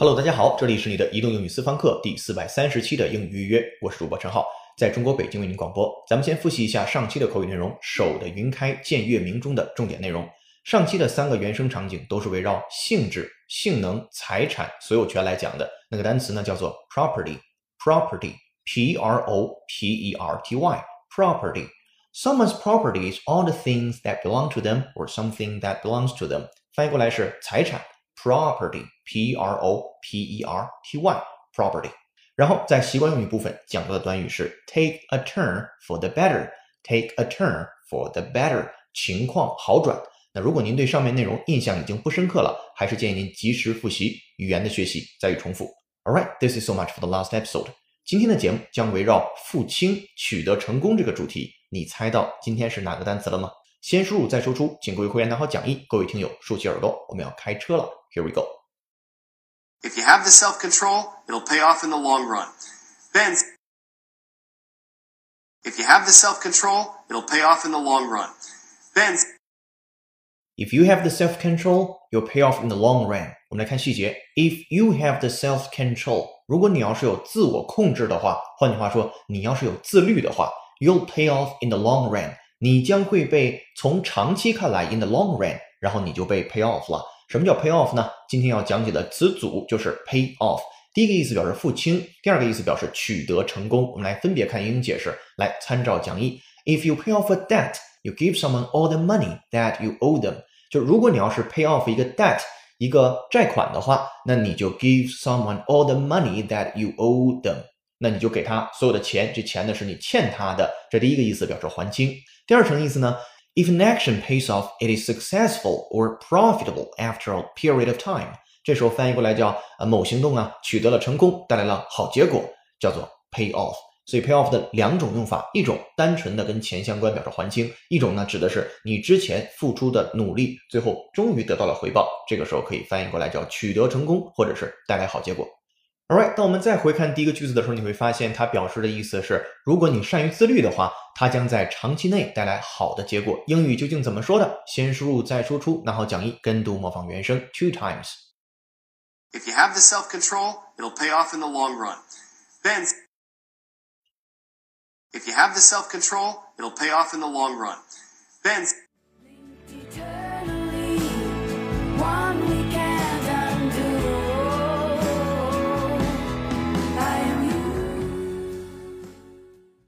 Hello，大家好，这里是你的移动英语私房课第四百三十期的英语预约，我是主播陈浩，在中国北京为您广播。咱们先复习一下上期的口语内容，手的云开见月明中的重点内容。上期的三个原生场景都是围绕性质、性能、财产、所有权来讲的。那个单词呢叫做 property，property，p r o p e r t y，property。Someone's property is all the things that belong to them or something that belongs to them。翻译过来是财产，property，p r o p e r t y，property。然后在习惯用语部分讲到的短语是 take a turn for the better，take a turn for the better，情况好转。那如果您对上面内容印象已经不深刻了，还是建议您及时复习语言的学习，再予重复。All right, this is so much for the last episode. 今天的节目将围绕付清取得成功这个主题，你猜到今天是哪个单词了吗？先输入再输出，请各位会员拿好讲义，各位听友竖起耳朵，我们要开车了。Here we go. If you have the self control, it'll pay off in the long run. Ben, if you have the self control, it'll pay off in the long run. Ben, If you have the self-control, you'll pay off in the long run. 我们来看细节。If you have the self-control，如果你要是有自我控制的话，换句话说，你要是有自律的话，you'll pay off in the long run。你将会被从长期看来 in the long run，然后你就被 pay off 了。 什么叫 pay off 呢？今天要讲解的词组就是 pay off。第一个意思表示付清，第二个意思表示取得成功。我们来分别看英语解释，来参照讲义。If you pay off a debt, you give someone all the money that you owe them。就如果你要是 pay off 一个 debt 一个债款的话，那你就 give someone all the money that you owe them。那你就给他所有的钱，这钱呢是你欠他的。这第一个意思表示还清。第二层意思呢，if an action pays off, it is successful or profitable after a period of time。这时候翻译过来叫呃某行动啊取得了成功，带来了好结果，叫做 pay off。所以 pay off 的两种用法，一种单纯的跟钱相关，表示还清；一种呢指的是你之前付出的努力，最后终于得到了回报。这个时候可以翻译过来叫取得成功，或者是带来好结果。Alright，当我们再回看第一个句子的时候，你会发现它表示的意思是，如果你善于自律的话，它将在长期内带来好的结果。英语究竟怎么说的？先输入再输出，拿好讲义，跟读模仿原声 two times。if you have the self control, it'll pay off in the long run. Ben, if you have the self control, it'll pay off in the long run. Ben,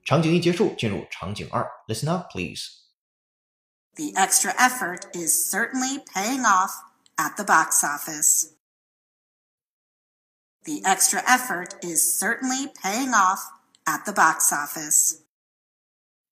场景一结束，进入场景二，Listen up, please。 The extra effort is certainly paying off at the box office. The extra effort is certainly paying off at the box office.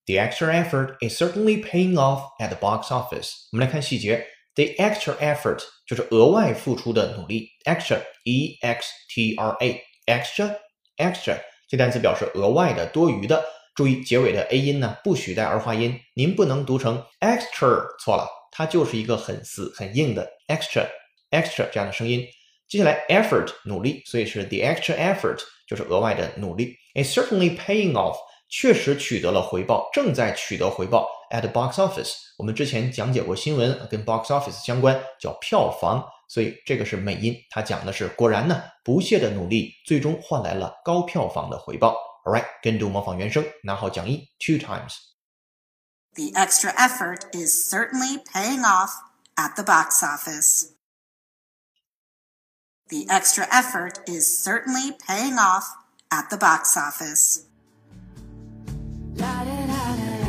The extra effort is certainly paying off at the box office。我们来看细节，the extra effort 就是额外付出的努力，extra e x t r a extra extra 这单词表示额外的、多余的。 注意结尾的 a 音呢，不许带儿化音，您不能读成 extra，错了，它就是一个很死、很硬的 extra extra 这样的声音。接下来 effort 努力，所以是 the extra effort 就是额外的努力。It's certainly paying off，确实取得了回报，正在取得回报。At the box office，我们之前讲解过新闻，跟 box office 相关，叫票房，所以这个是美音，它讲的是果然呢，不懈的努力最终换来了高票房的回报。All right，跟读模仿原声，拿好讲义 two times。 The extra effort is certainly paying off at the box office. The extra effort is certainly paying off at the box office. La da da da da.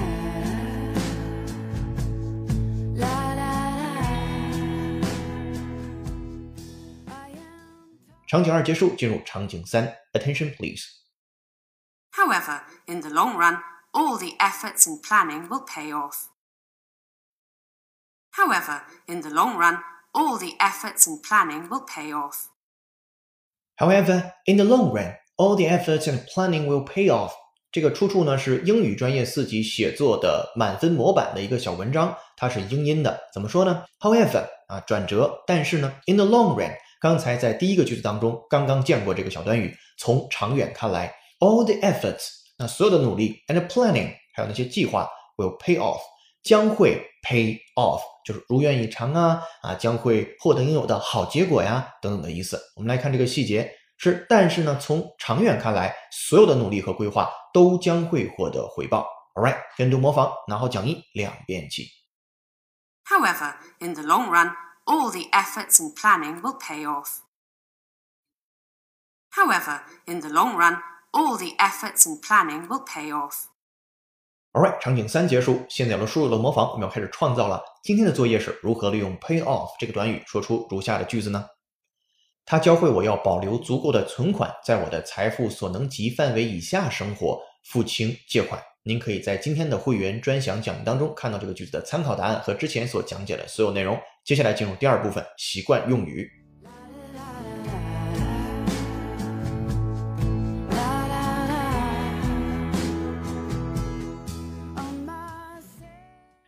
La da da. I am 场景二结束，进入场景三，Attention please。 However, in the long run, all the efforts and planning will pay off. However, in the long run, all the efforts and planning will pay off. However, in the long run, All the efforts and planning will pay off。这个出处呢是英语专业四级写作的满分模板的一个小文章，它是英音的。怎么说呢？However，啊，转折，但是呢，in the long run，刚才在第一个句子当中刚刚见过这个小短语。从长远看来 ，all the efforts，那所有的努力，and planning，还有那些计划，will pay off，将会 pay off，就是如愿以偿啊啊，将会获得应有的好结果呀等等的意思。我们来看这个细节。是，但是呢，从长远看来，所有的努力和规划都将会获得回报。All right，跟读模仿，拿好讲义，两遍起。However, in the long run, all the efforts and planning will pay off. However, in the long run, all the efforts and planning will pay off. All right，场景三结束，现在有了输入的模仿，我们要开始创造了。今天的作业是如何利用 pay off 这个短语说出如下的句子呢？它教会我要保留足够的存款，在我的财富所能及范围以下生活，付清借款。您可以在今天的会员专享讲义当中看到这个句子的参考答案和之前所讲解的所有内容。接下来进入第二部分，习惯用语。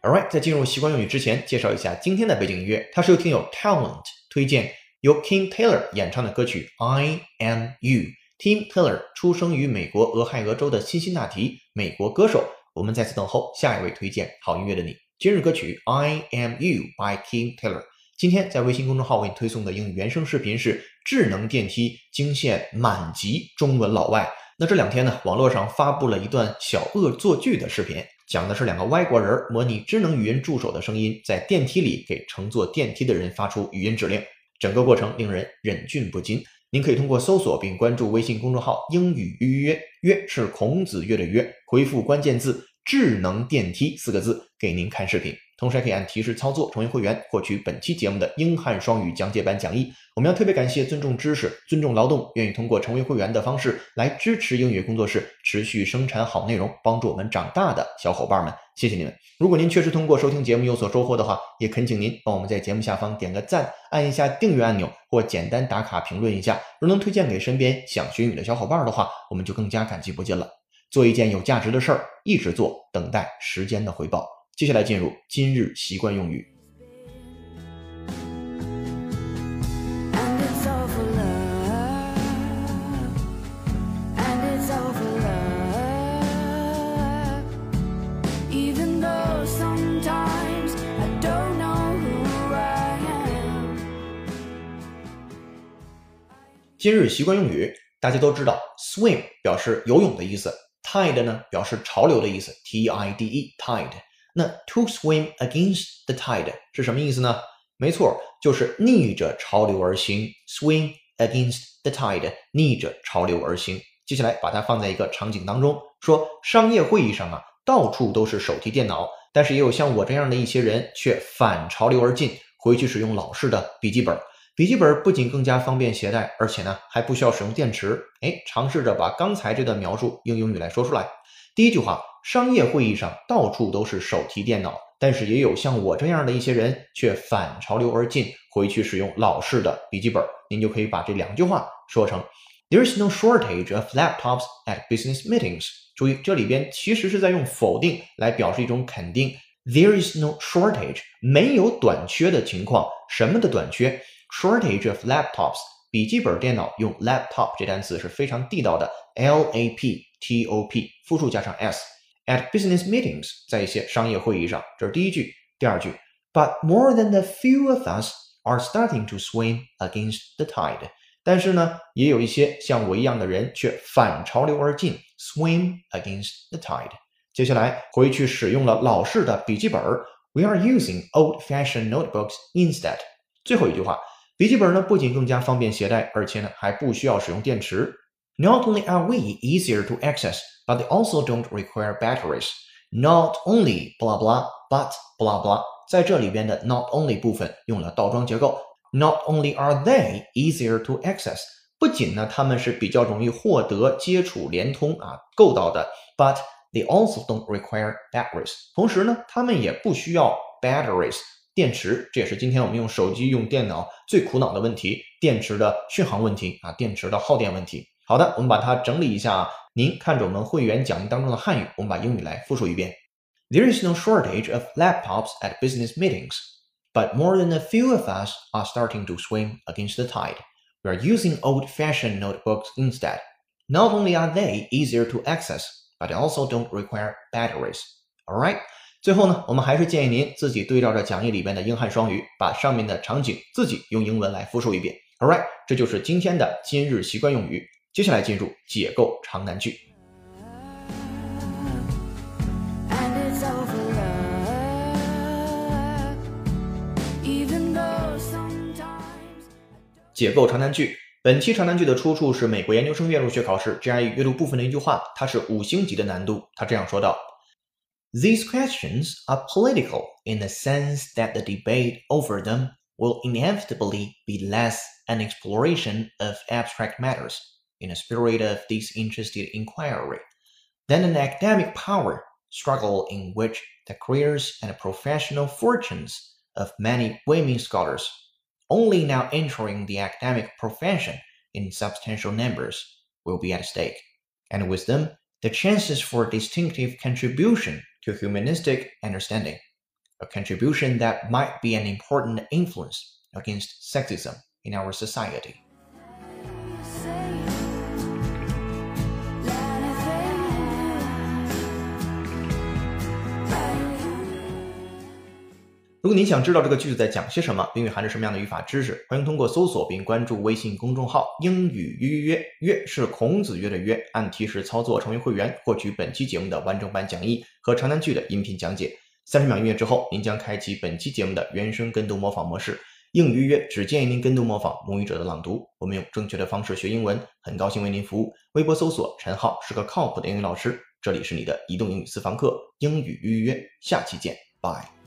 Alright，在进入习惯用语之前，介绍一下今天的背景音乐，它是由听友 Talent 推荐，由 King Taylor 演唱的歌曲《I Am You》。Tim Taylor 出生于美国俄亥俄州的辛辛那提，美国歌手。我们在此等候下一位推荐好音乐的你。今日歌曲《I Am You》by King Taylor。今天在微信公众号为你推送的英语原声视频是智能电梯惊现满级中文老外。那这两天呢，网络上发布了一段小恶作剧的视频，讲的是两个外国人模拟智能语音助手的声音，在电梯里给乘坐电梯的人发出语音指令，整个过程令人忍俊不禁。您可以通过搜索并关注微信公众号“英语预约约”是孔子约的约，回复关键字“智能电梯”四个字给您看视频。同时还可以按提示操作成为会员，获取本期节目的英汉双语讲解版讲义。我们要特别感谢尊重知识、尊重劳动，愿意通过成为会员的方式来支持英语工作室持续生产好内容，帮助我们长大的小伙伴们，谢谢你们！如果您确实通过收听节目有所收获的话，也恳请您帮我们在节目下方点个赞，按一下订阅按钮，或简单打卡评论一下。如能推荐给身边想学英语的小伙伴的话，我们就更加感激不尽了。做一件有价值的事儿，一直做，等待时间的回报。接下来进入今日习惯用语。今日习惯用语，大家都知道，swim 表示游泳的意思，，tide 呢表示潮流的意思，t i d e tide。那 to swim against the tide 是什么意思呢？没错，就是逆着潮流而行，swim against the tide，逆着潮流而行。接下来把它放在一个场景当中，说商业会议上啊，到处都是手提电脑，但是也有像我这样的一些人，却反潮流而进，回去使用老式的笔记本。笔记本不仅更加方便携带，而且呢还不需要使用电池。哎，尝试着把刚才这段描述用英语来说出来。第一句话，商业会议上到处都是手提电脑，但是也有像我这样的一些人，却反潮流而进，回去使用老式的笔记本。您就可以把这两句话说成：There is no shortage of laptops at business meetings。注意，这里边其实是在用否定来表示一种肯定。There is no shortage，没有短缺的情况。什么的短缺 ？Shortage of laptops，笔记本电脑用 laptop 这单词是非常地道的，L A P T O P，复数加上 s。At business meetings，在一些商业会议上，这是第一句。第二句，But more than a few of us are starting to swim against the tide。但是呢，也有一些像我一样的人却反潮流而进，swim against the tide。接下来回去使用了老式的笔记本，We are using old-fashioned notebooks instead。最后一句话， 笔记本呢不仅更加方便携带，而且呢还不需要使用电池。Not only are we easier to access, but they also don't require batteries. Not only blah blah, but blah blah。在这里边的 not only 部分用了倒装结构。Not only are they easier to access，不仅呢他们是比较容易获得、接触、连通啊够到的，but they also don't require batteries。同时呢，他们也不需要 batteries 电池，这也是今天我们用手机、用电脑最苦恼的问题——电池的续航问题啊，电池的耗电问题。 好的，我们把它整理一下啊。您看着我们会员讲义当中的汉语，我们把英语来复述一遍。There is no shortage of laptops at business meetings, but more than a few of us are starting to swim against the tide. We are using old-fashioned notebooks instead. Not only are they easier to access, but they also don't require batteries. All right. 最后呢，我们还是建议您自己对照着讲义里边的英汉双语，把上面的场景自己用英文来复述一遍。All right，这就是今天的今日习惯用语。接下来进入解构长难句。解构长难句。本期长难句的出处是美国研究生院入学考试 GRE 阅读部分的一句话，它是五星级的难度。他这样说道：These questions are political in the sense that the debate over them will inevitably be less an exploration of abstract matters in a spirit of disinterested inquiry than an academic power struggle in which the careers and professional fortunes of many women scholars, only now entering the academic profession in substantial numbers, will be at stake, and with them, the chances for distinctive contribution to humanistic understanding, a contribution that might be an important influence against sexism in our society. 如果您想知道这个句子在讲些什么，并蕴含着什么样的语法知识，欢迎通过搜索并关注微信公众号“英语约约约”，是孔子约的约，按提示操作成为会员，获取本期节目的完整版讲义和长难句的音频讲解。三十秒音乐之后，您将开启本期节目的原声跟读模仿模式。英语约约只建议您跟读模仿母语者的朗读，我们用正确的方式学英文，很高兴为您服务。微博搜索陈浩是个靠谱的英语老师，这里是你的移动英语私房课，英语约约约，下期见，拜。